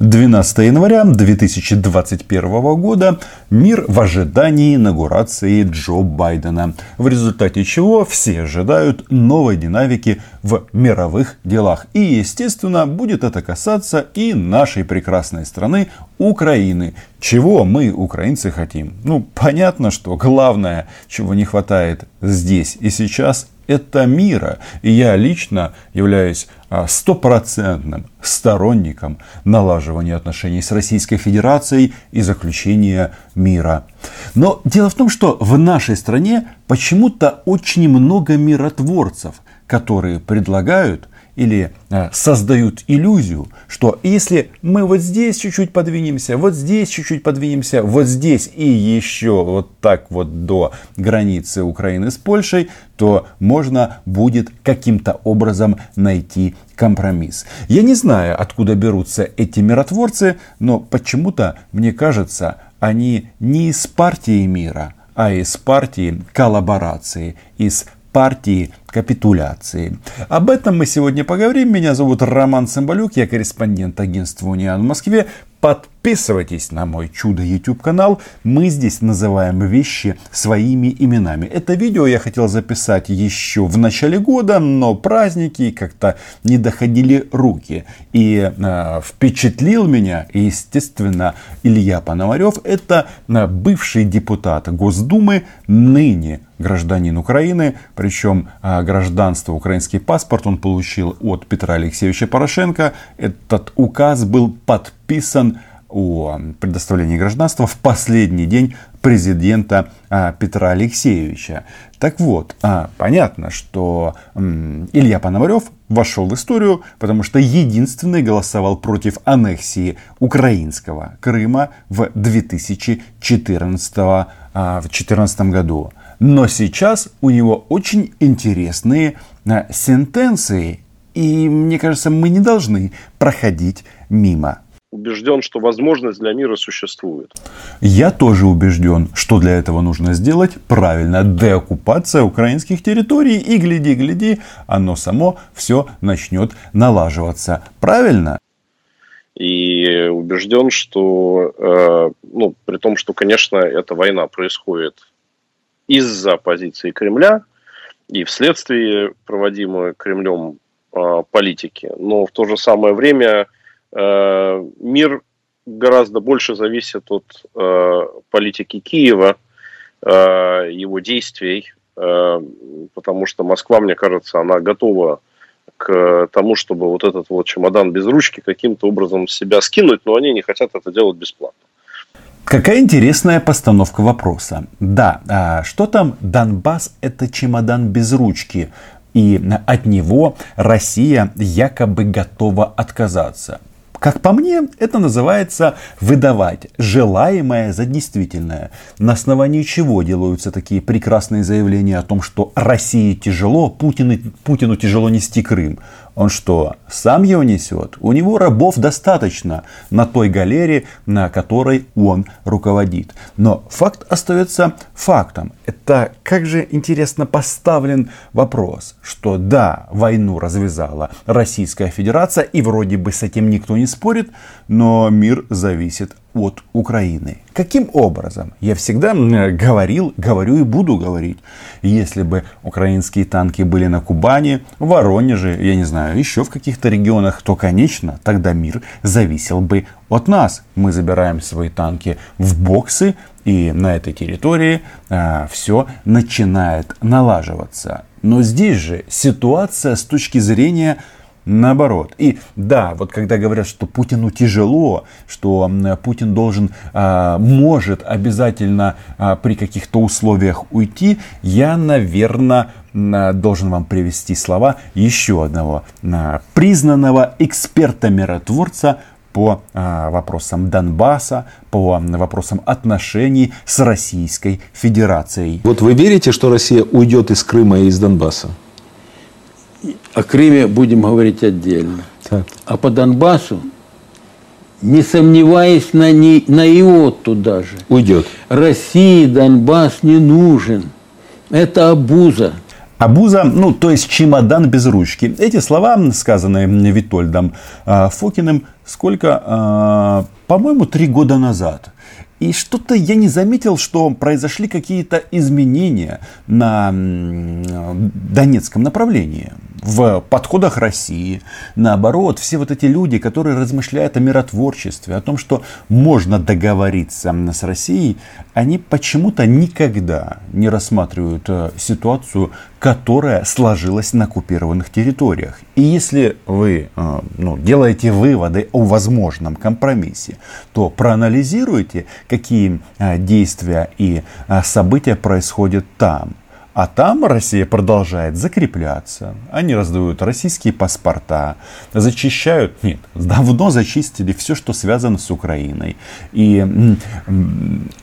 12 января 2021 года мир в ожидании инаугурации Джо Байдена, в результате чего все ожидают новой динамики в мировых делах. И, естественно, будет это касаться и нашей прекрасной страны Украины. Чего мы, украинцы, хотим? Ну, понятно, что главное, чего не хватает здесь и сейчас, это мира. И я лично являюсь а, стопроцентным сторонником налаживания отношений с Российской Федерацией и заключения мира. Но дело в том, что в нашей стране почему-то очень много миротворцев, которые предлагают или э, создают иллюзию, что если мы вот здесь чуть-чуть подвинемся, вот здесь чуть-чуть подвинемся, вот здесь и еще вот так вот до границы Украины с Польшей, то можно будет каким-то образом найти компромисс. Я не знаю, откуда берутся эти миротворцы, но почему-то, мне кажется, они не из партии мира, а из партии коллаборации, из партии капитуляции. Об этом мы сегодня поговорим. Меня зовут Роман Цымбалюк, я корреспондент агентства «Униан» в Москве. Подписывайтесь на мой чудо YouTube канал. Мы здесь называем вещи своими именами. Это видео я хотел записать еще в начале года, но праздники как-то не доходили руки. И э, впечатлил меня, естественно, Илья Пономарев. Это э, бывший депутат Госдумы, ныне гражданин Украины, причем э, гражданство, украинский паспорт он получил от Петра Алексеевича Порошенко. Этот указ был подписан о предоставлении гражданства в последний день президента а, Петра Алексеевича. Так вот, а, понятно, что Илья Пономарев вошел в историю, потому что единственный голосовал против аннексии украинского Крыма в 2014 а, в 2014 году. Но сейчас у него очень интересные сентенции, и мне кажется, мы не должны проходить мимо убежден, что возможность для мира существует. Я тоже убежден, что для этого нужно сделать правильно деоккупация украинских территорий. И гляди, гляди, оно само все начнет налаживаться. Правильно? И убежден, что, э, ну, при том, что, конечно, эта война происходит из-за позиции Кремля и вследствие проводимой Кремлем э, политики, но в то же самое время мир гораздо больше зависит от э, политики Киева, э, его действий, потому что Москва, мне кажется, она готова к тому, чтобы вот этот вот чемодан без ручки каким-то образом с себя скинуть, но они не хотят это делать бесплатно. Какая интересная постановка вопроса. Да, а что там Донбасс это чемодан без ручки, и от него Россия якобы готова отказаться. Как по мне, это называется выдавать желаемое за действительное. На основании чего делаются такие прекрасные заявления о том, что России тяжело, Путину, Путину тяжело нести Крым. Он что, сам его несет? У него рабов достаточно на той галере, на которой он руководит. Но факт остается фактом. Это как же интересно поставлен вопрос, что да, войну развязала Российская Федерация, и вроде бы с этим никто не спорит, но мир зависит от Украины. Каким образом? Я всегда говорил, говорю и буду говорить. Если бы украинские танки были на Кубани, Воронеже, я не знаю, еще в каких-то регионах, то, конечно, тогда мир зависел бы от нас. Мы забираем свои танки в боксы, и на этой территории а, все начинает налаживаться. Но здесь же ситуация с точки зрения наоборот. И да, вот когда говорят, что Путину тяжело, что Путин должен, а, может обязательно а, при каких-то условиях уйти, я, наверное, должен вам привести слова еще одного а, признанного эксперта-миротворца по вопросам Донбасса, по вопросам отношений с Российской Федерацией. Вот вы верите, что Россия уйдет из Крыма и из Донбасса? О Крыме будем говорить отдельно. Так. А по Донбассу, не сомневаясь на, не, на иоту даже. Уйдет. России Донбасс не нужен. Это обуза. Абуза, ну, то есть чемодан без ручки. Эти слова, сказанные Витольдом э, Фокиным, сколько, э, по-моему, три года назад. И что-то я не заметил, что произошли какие-то изменения на Донецком направлении в подходах России. Наоборот, все вот эти люди, которые размышляют о миротворчестве, о том, что можно договориться с Россией, они почему-то никогда не рассматривают э, ситуацию, которая сложилась на оккупированных территориях. И если вы э, ну, делаете выводы о возможном компромиссе, то проанализируйте, какие э, действия и события происходят там. А там Россия продолжает закрепляться. Они раздают российские паспорта, зачищают, нет, давно зачистили все, что связано с Украиной. И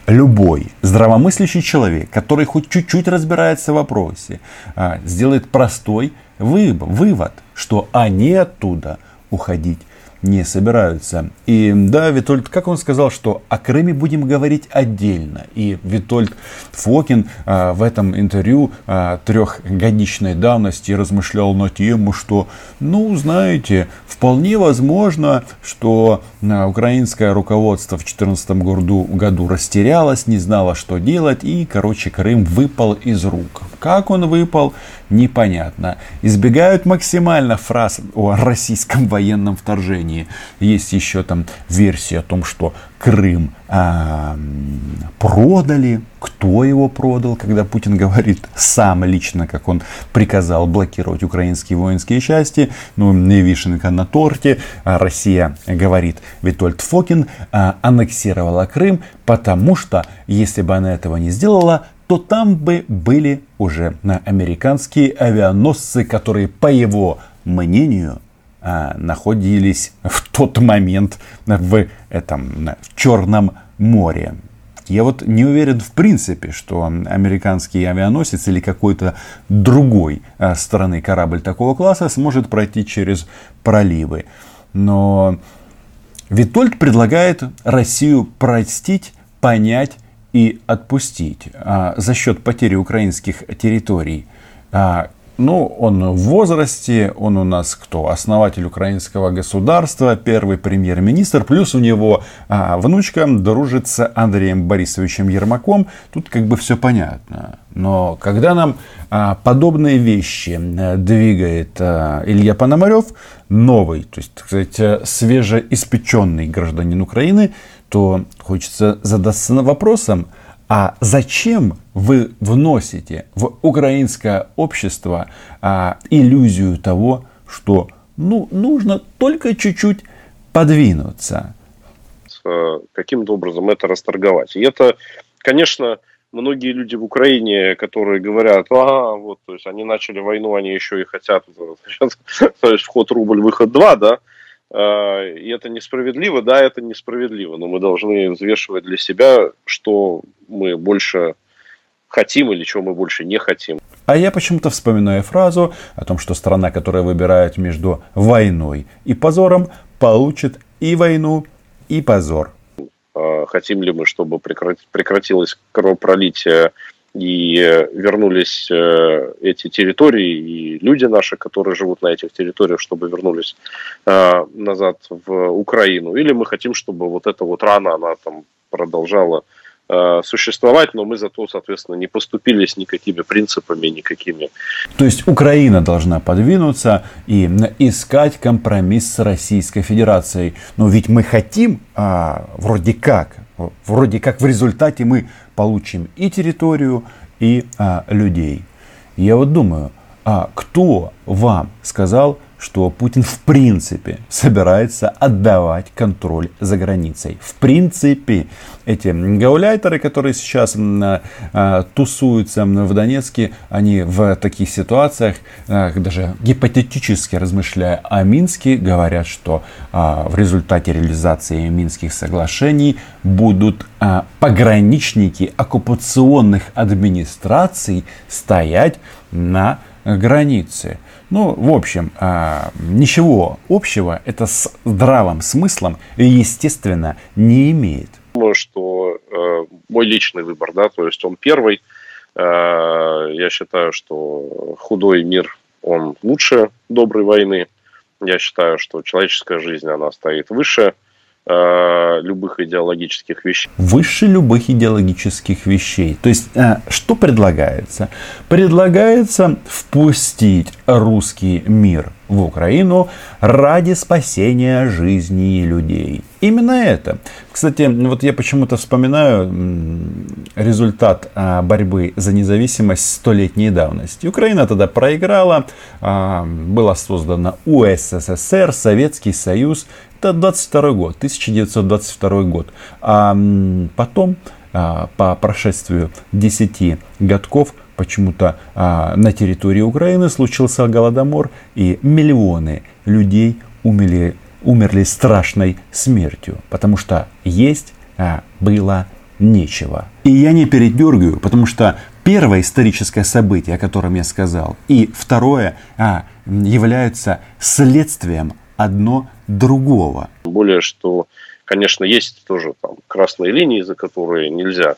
любой здравомыслящий человек, который хоть чуть-чуть разбирается в вопросе, а, сделает простой вывод, что они оттуда уходить не собираются. И да, Витольд, как он сказал, что о Крыме будем говорить отдельно. И Витольд Фокин а, в этом интервью а, трехгодичной давности размышлял на тему, что, ну, знаете, вполне возможно, что а, украинское руководство в 2014 году, году растерялось, не знало, что делать, и, короче, Крым выпал из рук. Как он выпал, непонятно. Избегают максимально фраз о российском военном вторжении. Есть еще там версия о том, что Крым а, продали. Кто его продал, когда Путин говорит сам лично, как он приказал блокировать украинские воинские части. Ну, вишенка на торте. А Россия, говорит Витольд Фокин, а, аннексировала Крым, потому что если бы она этого не сделала, то там бы были уже американские авианосцы, которые, по его мнению, находились в тот момент в этом в Черном море. Я вот не уверен в принципе, что американский авианосец или какой-то другой а, страны корабль такого класса сможет пройти через проливы. Но Витольд предлагает Россию простить, понять и отпустить а, за счет потери украинских территорий. А, ну, он в возрасте, он у нас кто? Основатель украинского государства, первый премьер-министр, плюс у него а, внучка дружит с Андреем Борисовичем Ермаком. Тут как бы все понятно. Но когда нам а, подобные вещи а, двигает а, Илья Пономарев, новый, то есть, так сказать, свежеиспеченный гражданин Украины, то хочется задаться вопросом, а зачем вы вносите в украинское общество а, иллюзию того, что ну, нужно только чуть-чуть подвинуться? Э, каким-то образом это расторговать. И это, конечно, многие люди в Украине, которые говорят, ага, вот, то есть они начали войну, они еще и хотят, то есть вход рубль, выход два, да, и это несправедливо, да, это несправедливо, но мы должны взвешивать для себя, что мы больше хотим или чего мы больше не хотим. А я почему-то вспоминаю фразу о том, что страна, которая выбирает между войной и позором, получит и войну, и позор. А, хотим ли мы, чтобы прекратилось кровопролитие и вернулись э, эти территории, и люди наши, которые живут на этих территориях, чтобы вернулись э, назад в Украину. Или мы хотим, чтобы вот эта вот рана, она там продолжала э, существовать, но мы зато, соответственно, не поступили с никакими принципами, никакими. То есть Украина должна подвинуться и искать компромисс с Российской Федерацией. Но ведь мы хотим, а, вроде как, вроде как в результате мы получим и территорию, и а, людей. Я вот думаю, а кто вам сказал, что Путин в принципе собирается отдавать контроль за границей. В принципе, эти гауляйтеры, которые сейчас а, тусуются в Донецке, они в таких ситуациях, а, даже гипотетически размышляя о Минске, говорят, что а, в результате реализации Минских соглашений будут а, пограничники оккупационных администраций стоять на границе. Ну, в общем, а, ничего общего это с здравым смыслом, естественно, не имеет. Думаю, что э, мой личный выбор, да, то есть он первый, Я считаю, что худой мир, он лучше доброй войны. Я считаю, что человеческая жизнь, она стоит выше Э, любых идеологических вещей. Выше любых идеологических вещей. То есть, э, что предлагается? Предлагается впустить русский мир в Украину ради спасения жизни людей. Именно это. Кстати, вот я почему-то вспоминаю результат а, борьбы за независимость столетней давности. Украина тогда проиграла, а, была создана УССР, Советский Союз. Это 22 год, 1922 год. А потом, а, по прошествию 10 годков, почему-то а, на территории Украины случился голодомор, и миллионы людей умерли, умерли страшной смертью, потому что есть а, было нечего. И я не передергиваю, потому что первое историческое событие, о котором я сказал, и второе а, являются следствием одно другого. Более, что, конечно, есть тоже там красные линии, за которые нельзя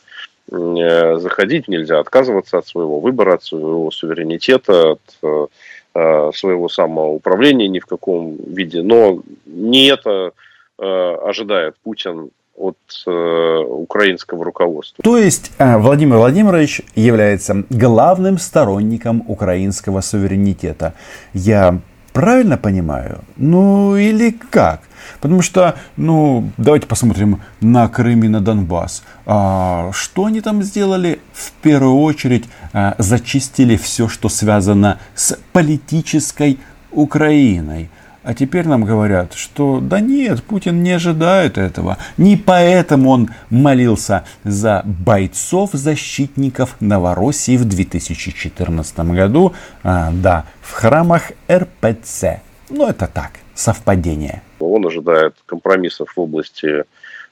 заходить нельзя, отказываться от своего выбора, от своего суверенитета, от э, э, своего самоуправления ни в каком виде. Но не это ожидает Путин от украинского руководства. То есть Владимир Владимирович является главным сторонником украинского суверенитета. Я правильно понимаю? Ну или как? Потому что, ну, давайте посмотрим на Крым и на Донбасс. А, что они там сделали? В первую очередь а, зачистили все, что связано с политической Украиной. А теперь нам говорят, что да нет, Путин не ожидает этого. Не поэтому он молился за бойцов, защитников Новороссии в 2014 году, а, да, в храмах РПЦ. Ну это так, совпадение. Он ожидает компромиссов в области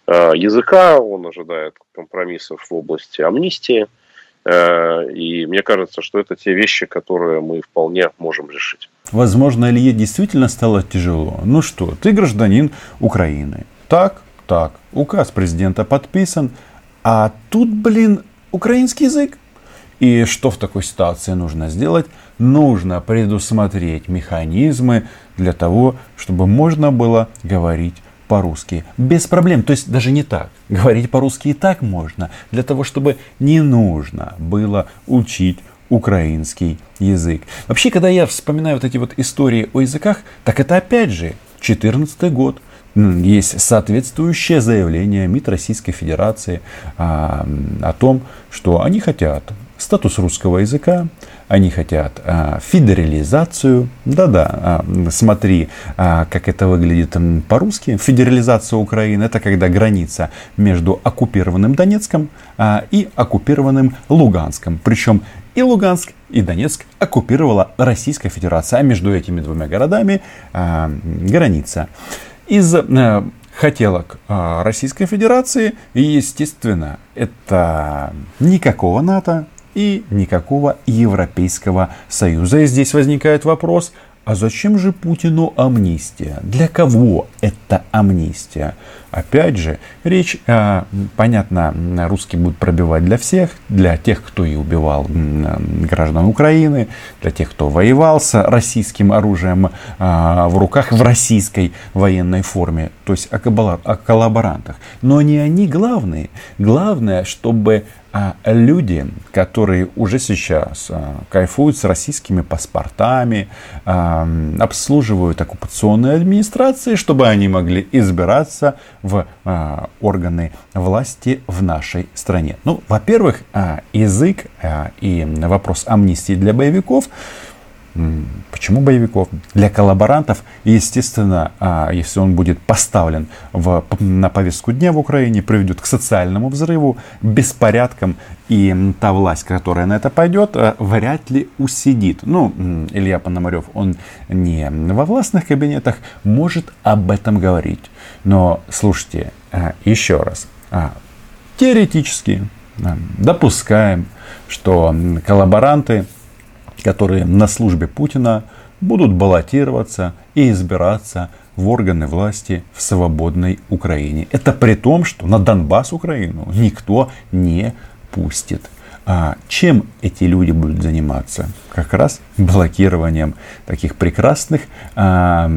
э, языка, он ожидает компромиссов в области амнистии. Э, и мне кажется, что это те вещи, которые мы вполне можем решить. Возможно, Илье действительно стало тяжело. Ну что, ты гражданин Украины. Так, так, указ президента подписан. А тут, блин, украинский язык. И что в такой ситуации нужно сделать? Нужно предусмотреть механизмы для того, чтобы можно было говорить по-русски. Без проблем. То есть даже не так. Говорить по-русски и так можно. Для того, чтобы не нужно было учить украинский язык. Вообще, когда я вспоминаю вот эти вот истории о языках, так это опять же 14 год. Есть соответствующее заявление МИД Российской Федерации а, о том, что они хотят статус русского языка, они хотят а, федерализацию. Да-да, а, смотри, а, как это выглядит по-русски. Федерализация Украины это когда граница между оккупированным Донецком и оккупированным Луганском. Причем и Луганск, и Донецк оккупировала Российская Федерация. А между этими двумя городами граница. Из а, хотелок Российской Федерации, и, естественно, это никакого НАТО, и никакого Европейского Союза. И здесь возникает вопрос, а зачем же Путину амнистия? Для кого это амнистия? Опять же, речь, э, понятно, русские будут пробивать для всех, для тех, кто и убивал граждан Украины, для тех, кто воевал с российским оружием э, в руках в российской военной форме, то есть о коллаборантах. Но не они главные. Главное, чтобы а люди, которые уже сейчас а, кайфуют с российскими паспортами, а, обслуживают оккупационные администрации, чтобы они могли избираться в органы власти в нашей стране. Ну, во-первых, язык и вопрос амнистии для боевиков Почему боевиков? Для коллаборантов, естественно, а, если он будет поставлен в, на повестку дня в Украине, приведет к социальному взрыву, беспорядкам, и та власть, которая на это пойдет, а, вряд ли усидит. Ну, Илья Пономарев, он не во властных кабинетах может об этом говорить. Но, слушайте, а, еще раз, теоретически допускаем, что коллаборанты которые на службе Путина будут баллотироваться и избираться в органы власти в свободной Украине. Это при том, что на Донбасс Украину никто не пустит. А чем эти люди будут заниматься? Как раз блокированием таких прекрасных а,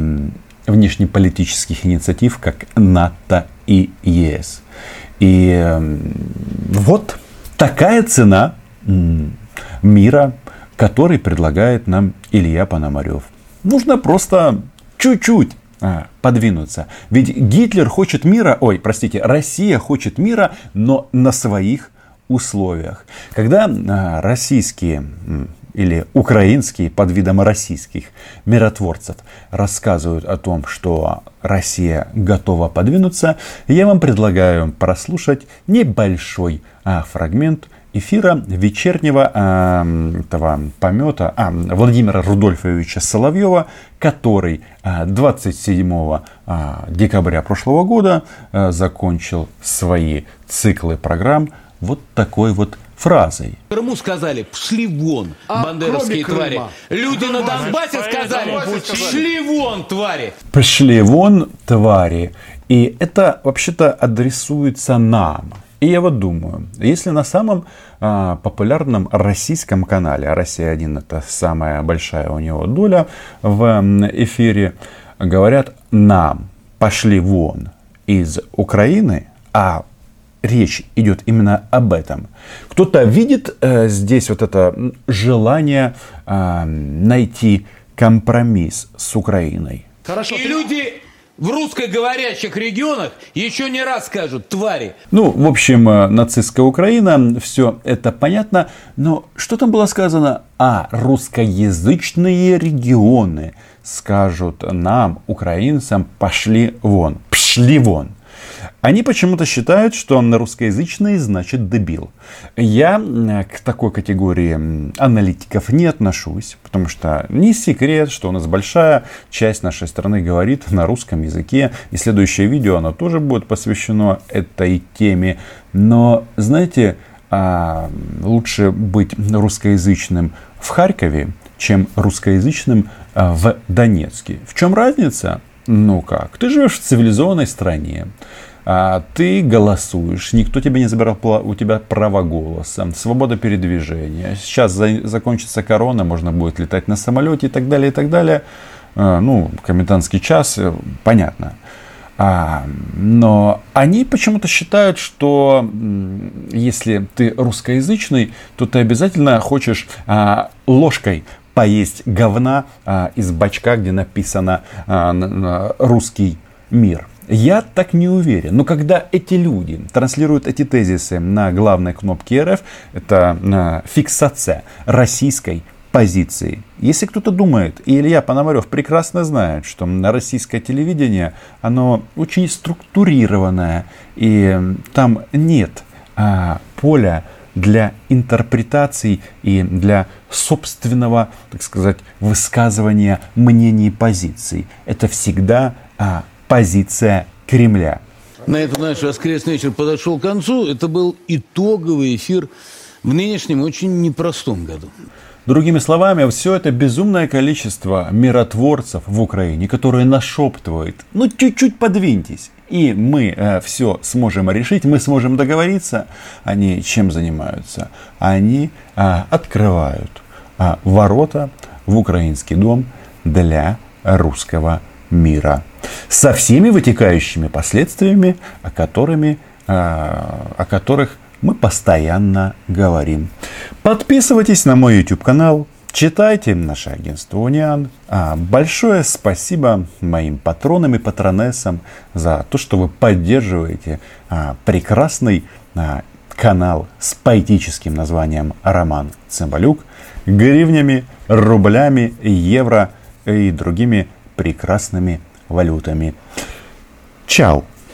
внешнеполитических инициатив, как НАТО и ЕС. И вот такая цена мира, который предлагает нам Илья Пономарев. Нужно просто чуть-чуть а, подвинуться. Ведь Гитлер хочет мира, ой, простите, Россия хочет мира, но на своих условиях. Когда а, российские или украинские под видом российских миротворцев рассказывают о том, что Россия готова подвинуться, я вам предлагаю прослушать небольшой а, фрагмент эфира вечернего э, этого помета а, Владимира Рудольфовича Соловьева, который э, 27 э, декабря прошлого года э, закончил свои циклы программ вот такой вот фразой. Крыму сказали, пшли вон, а бандеровские твари. Люди на Донбассе сказали, пшли вон, твари. Пшли вон, твари. И это вообще-то адресуется нам. И я вот думаю, если на самом а, популярном российском канале, а Россия-1 это самая большая у него доля в эфире, говорят нам, пошли вон из Украины, а речь идет именно об этом. Кто-то видит э, здесь вот это желание э, найти компромисс с Украиной. Хорошо. И люди в русскоговорящих регионах еще не раз скажут «твари». Ну, в общем, э, нацистская Украина, все это понятно. Но что там было сказано? А, русскоязычные регионы скажут нам, украинцам, пошли вон. Пшли вон. Они почему-то считают, что на русскоязычный значит дебил. Я к такой категории аналитиков не отношусь, потому что не секрет, что у нас большая часть нашей страны говорит на русском языке. И следующее видео, оно тоже будет посвящено этой теме. Но, знаете, а, лучше быть русскоязычным в Харькове, чем русскоязычным а, в Донецке. В чем разница? Ну как, ты живешь в цивилизованной стране, ты голосуешь, никто тебе не забирал у тебя право голоса, свобода передвижения. Сейчас за, закончится корона, можно будет летать на самолете и так далее, и так далее. А, ну, комендантский час, э, понятно. А, но они почему-то считают, что если ты русскоязычный, то ты обязательно хочешь а, ложкой поесть говна а, из бачка, где написано а, русский мир. Я так не уверен. Но когда эти люди транслируют эти тезисы на главной кнопке РФ, это а, фиксация российской позиции. Если кто-то думает, и Илья Пономарев прекрасно знает, что российское телевидение, оно очень структурированное, и там нет а, поля для интерпретаций и для собственного, так сказать, высказывания мнений и позиций. Это всегда а, позиция Кремля. На этом наш воскресный вечер подошел к концу. Это был итоговый эфир в нынешнем очень непростом году. Другими словами, все это безумное количество миротворцев в Украине, которые нашептывают, ну чуть-чуть подвиньтесь, и мы э, все сможем решить, мы сможем договориться. Они чем занимаются? Они э, открывают э, ворота в украинский дом для русского мира со всеми вытекающими последствиями, о, которыми, а, о которых мы постоянно говорим. Подписывайтесь на мой YouTube канал, читайте наше агентство Униан. А, большое спасибо моим патронам и патронессам за то, что вы поддерживаете а, прекрасный канал с поэтическим названием «Роман Цымбалюк» гривнями, рублями, евро и другими прекрасными валютами. Чао!